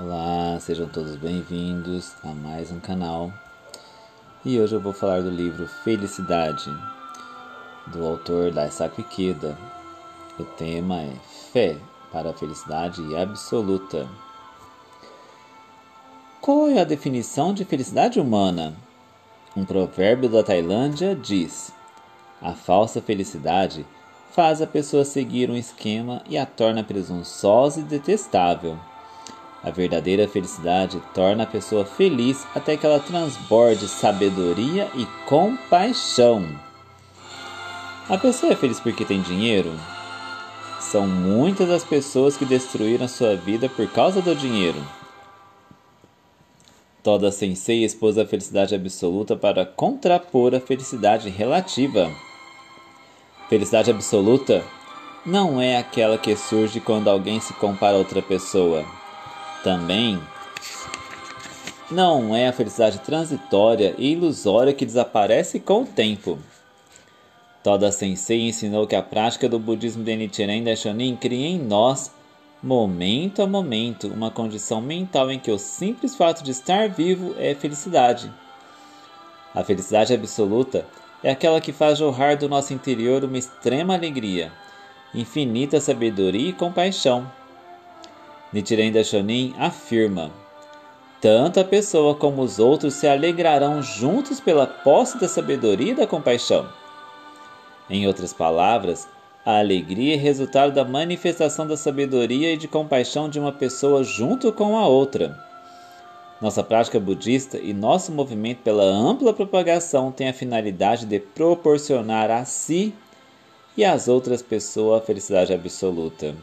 Olá, sejam todos bem-vindos a mais um canal. E hoje eu vou falar do livro Felicidade, do autor Daisaku Ikeda. O tema é Fé para a Felicidade Absoluta. Qual é a definição de felicidade humana? Um provérbio da Tailândia diz: A falsa felicidade faz a pessoa seguir um esquema e a torna presunçosa e detestável. A verdadeira felicidade torna a pessoa feliz até que ela transborde sabedoria e compaixão. A pessoa é feliz porque tem dinheiro? São muitas as pessoas que destruíram sua vida por causa do dinheiro. Toda sensei expôs a felicidade absoluta para contrapor a felicidade relativa. Felicidade absoluta não é aquela que surge quando alguém se compara a outra pessoa também não é a felicidade transitória e ilusória que desaparece com o tempo. Toda Sensei ensinou que a prática do budismo de Nichiren Daishonin cria em nós, momento a momento, uma condição mental em que o simples fato de estar vivo é felicidade. A felicidade absoluta é aquela que faz jorrar do nosso interior uma extrema alegria, infinita sabedoria e compaixão Nichiren Daishonin afirma: Tanto a pessoa como os outros se alegrarão juntos pela posse da sabedoria e da compaixão. Em outras palavras, a alegria é resultado da manifestação da sabedoria e de compaixão de uma pessoa junto com a outra. Nossa prática budista e nosso movimento pela ampla propagação tem a finalidade de proporcionar a si e às outras pessoas a felicidade absoluta.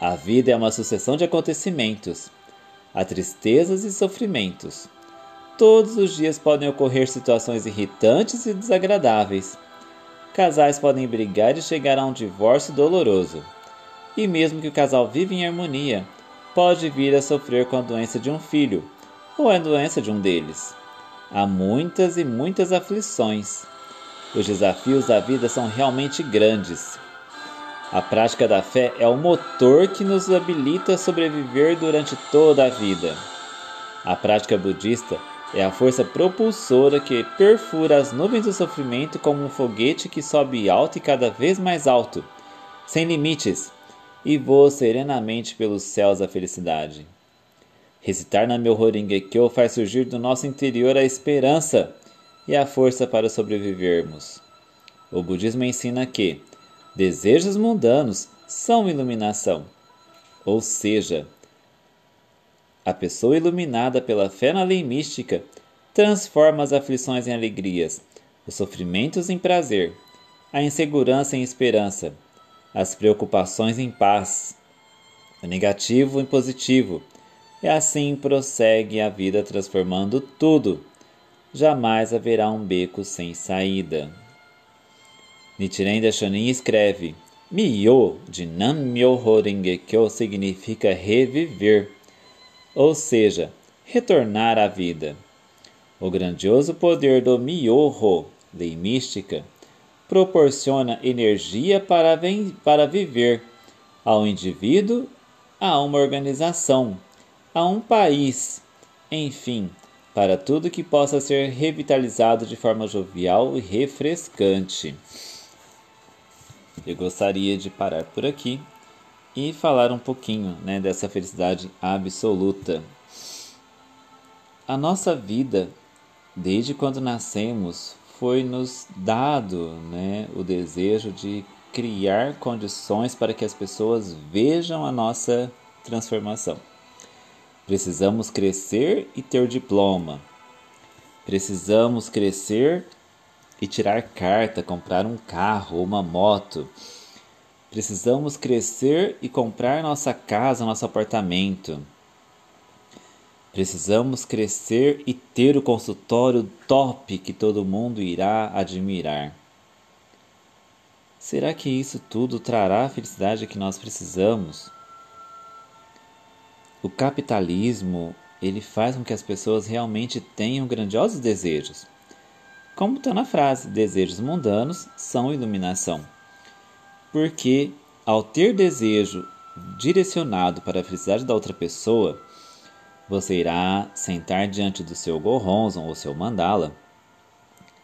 A vida é uma sucessão de acontecimentos. Há tristezas e sofrimentos. Todos os dias podem ocorrer situações irritantes e desagradáveis. Casais podem brigar e chegar a um divórcio doloroso. E mesmo que o casal viva em harmonia, pode vir a sofrer com a doença de um filho ou a doença de um deles. Há muitas e muitas aflições. Os desafios da vida são realmente grandes. A prática da fé é o motor que nos habilita a sobreviver durante toda a vida. A prática budista é a força propulsora que perfura as nuvens do sofrimento como um foguete que sobe alto e cada vez mais alto, sem limites, e voa serenamente pelos céus da felicidade. Recitar na meu Horingekyo faz surgir do nosso interior a esperança e a força para sobrevivermos. O budismo ensina que, Desejos mundanos são iluminação. Ou seja, a pessoa iluminada pela fé na lei mística transforma as aflições em alegrias, os sofrimentos em prazer, a insegurança em esperança, as preocupações em paz, o negativo em positivo, e assim prossegue a vida transformando tudo. Jamais haverá um beco sem saída. Nichiren Daishonin escreve: Myo de Nam-myoho Renge-kyo significa reviver, ou seja, retornar à vida. O grandioso poder do Myoho, lei mística, proporciona energia para, para viver ao indivíduo, a uma organização, a um país, enfim, para tudo que possa ser revitalizado de forma jovial e refrescante. Eu gostaria de parar por aqui e falar um pouquinho né, dessa felicidade absoluta. A nossa vida, desde quando nascemos, foi nos dado né, o desejo de criar condições para que as pessoas vejam a nossa transformação. Precisamos crescer e ter diploma. Precisamos crescer e tirar carta, comprar um carro ou uma moto. Precisamos crescer e comprar nossa casa, nosso apartamento. Precisamos crescer e ter o consultório top que todo mundo irá admirar. Será que isso tudo trará a felicidade que nós precisamos? O capitalismo, ele faz com que as pessoas realmente tenham grandiosos desejos como está na frase, desejos mundanos são iluminação. Porque ao ter desejo direcionado para a felicidade da outra pessoa, você irá sentar diante do seu Goronzon ou seu mandala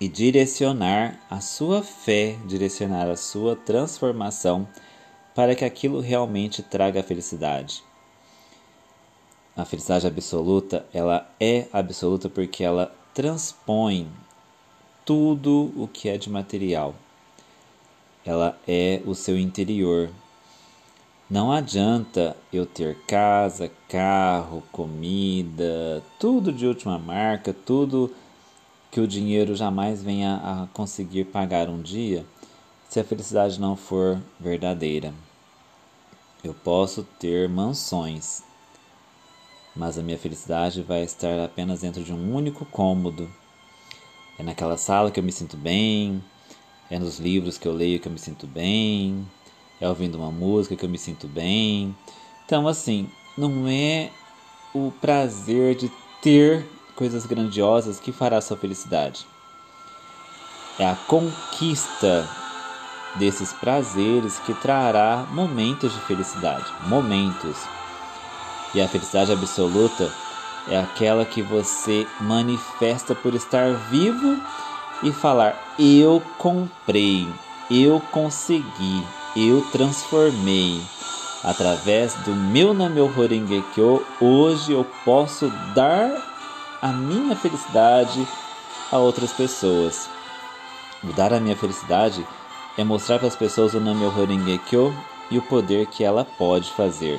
e direcionar a sua fé, direcionar a sua transformação para que aquilo realmente traga felicidade. A felicidade absoluta, ela é absoluta porque ela transpõe tudo o que é de material. Ela é o seu interior. Não adianta eu ter casa, carro, comida, tudo de última marca, tudo que o dinheiro jamais venha a conseguir pagar um dia, se a felicidade não for verdadeira. Eu posso ter mansões, mas a minha felicidade vai estar apenas dentro de um único cômodo. É naquela sala que eu me sinto bem, é nos livros que eu leio que eu me sinto bem, é ouvindo uma música que eu me sinto bem. Então, assim, não é o prazer de ter coisas grandiosas que fará sua felicidade. É a conquista desses prazeres que trará momentos de felicidade, momentos. E a felicidade absoluta é aquela que você manifesta por estar vivo e falar: Eu comprei, eu consegui, eu transformei. Através do meu Namyo Horengekyo, hoje eu posso dar a minha felicidade a outras pessoas. Mudar a minha felicidade é mostrar para as pessoas o Namyo Horengekyo e o poder que ela pode fazer.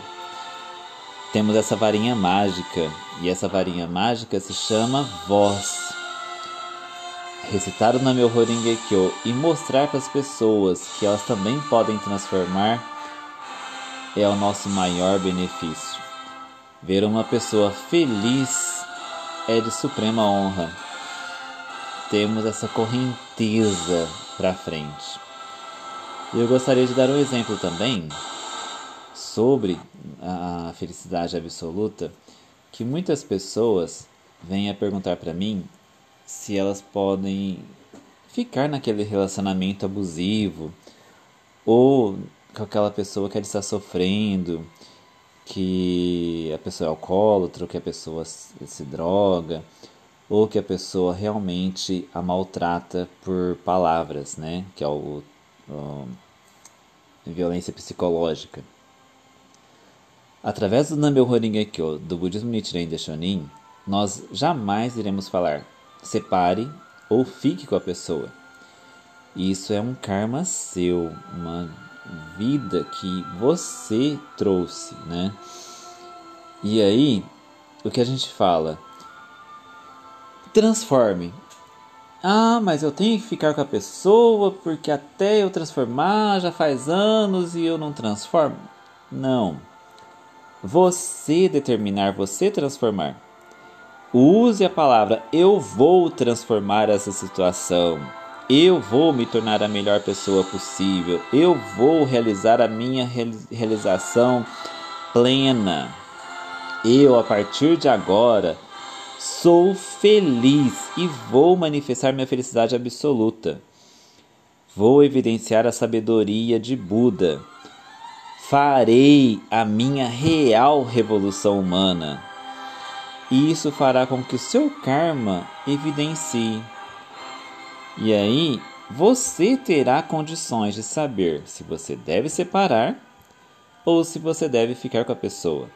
Temos essa varinha mágica e essa varinha mágica se chama voz. Recitar o Namyo Horengekyo e mostrar para as pessoas que elas também podem transformar é o nosso maior benefício. Ver uma pessoa feliz é de suprema honra. Temos essa correnteza para frente. Eu gostaria de dar um exemplo também sobre a felicidade absoluta, que muitas pessoas vêm a perguntar para mim se elas podem ficar naquele relacionamento abusivo ou com aquela pessoa que está sofrendo que a pessoa é alcoólatra, que a pessoa se droga, ou que a pessoa realmente a maltrata por palavras, né? Que é o, o violência psicológica. Através do Namyo Horengekyo, do budismo Nichiren Daishonin, nós jamais iremos falar separe ou fique com a pessoa. Isso é um karma seu, uma vida que você trouxe, né? E aí, o que a gente fala? Transforme. Ah, mas eu tenho que ficar com a pessoa porque até eu transformar já faz anos e eu não transformo? Não. Você determinar, você transformar. Use a palavra eu vou transformar essa situação. Eu vou me tornar a melhor pessoa possível. Eu vou realizar a minha realização plena. Eu, a partir de agora, sou feliz e vou manifestar minha felicidade absoluta. Vou evidenciar a sabedoria de Buda. Farei a minha real revolução humana. E isso fará com que o seu karma evidencie e aí você terá condições de saber se você deve separar ou se você deve ficar com a pessoa.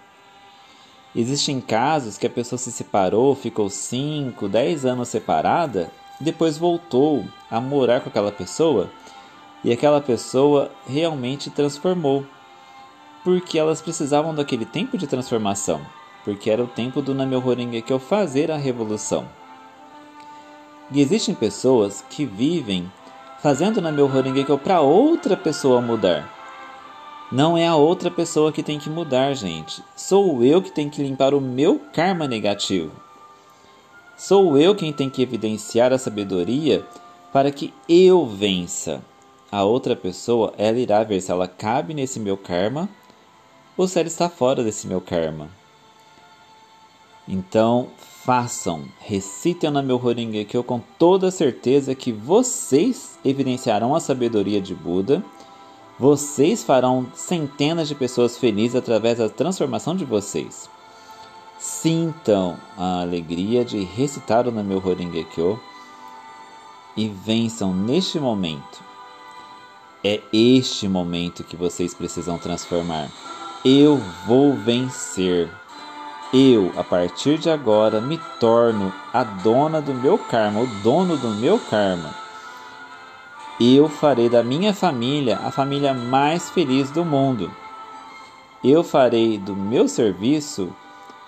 Existem casos que a pessoa se separou, ficou 5, 10 anos separada, depois voltou a morar com aquela pessoa e aquela pessoa realmente transformou. Porque elas precisavam daquele tempo de transformação, porque era o tempo do que eu fazer a revolução. E existem pessoas que vivem fazendo na meu Horengekyo para outra pessoa mudar. Não é a outra pessoa que tem que mudar, gente. Sou eu que tenho que limpar o meu karma negativo. Sou eu quem tem que evidenciar a sabedoria para que eu vença. A outra pessoa, ela irá ver se ela cabe nesse meu karma ela está fora desse meu karma. Então, façam, recitem na meu Horengekyo com toda certeza que vocês evidenciarão a sabedoria de Buda Vocês farão centenas de pessoas felizes através da transformação de vocês. Sintam a alegria de recitar o Namyo Horingekyo e vençam neste momento. É este momento que vocês precisam transformar. Eu vou vencer. Eu, a partir de agora, me torno a dona do meu karma, o dono do meu karma eu farei da minha família a família mais feliz do mundo. Eu farei do meu serviço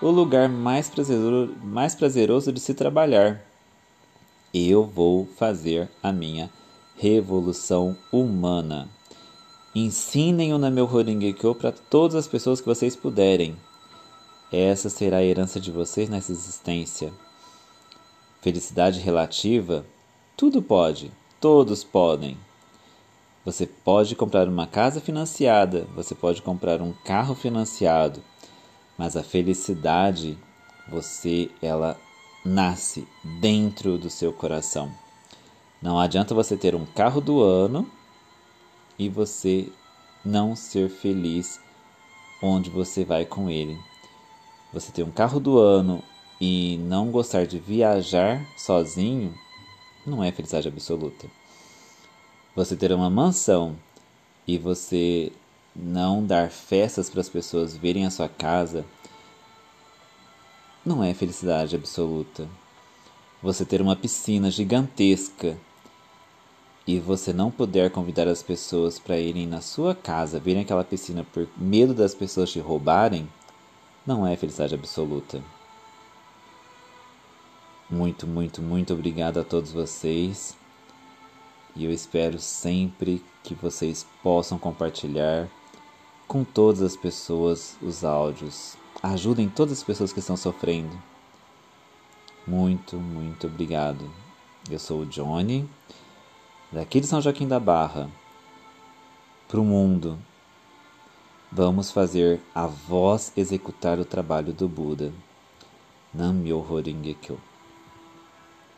o lugar mais prazeroso, mais prazeroso de se trabalhar. Eu vou fazer a minha revolução humana. Ensinem o Nameu Horingekyo para todas as pessoas que vocês puderem. Essa será a herança de vocês nessa existência. Felicidade relativa, tudo pode Todos podem. Você pode comprar uma casa financiada, você pode comprar um carro financiado, mas a felicidade, você ela nasce dentro do seu coração. Não adianta você ter um carro do ano e você não ser feliz onde você vai com ele. Você ter um carro do ano e não gostar de viajar sozinho não é felicidade absoluta. Você ter uma mansão e você não dar festas para as pessoas verem a sua casa não é felicidade absoluta. Você ter uma piscina gigantesca e você não puder convidar as pessoas para irem na sua casa verem aquela piscina por medo das pessoas te roubarem, não é felicidade absoluta. Muito, muito, muito obrigado a todos vocês. E eu espero sempre que vocês possam compartilhar com todas as pessoas os áudios. Ajudem todas as pessoas que estão sofrendo. Muito, muito obrigado. Eu sou o Johnny, daqui de São Joaquim da Barra, para o mundo. Vamos fazer a voz executar o trabalho do Buda. Nam Myoho Renge Kyo.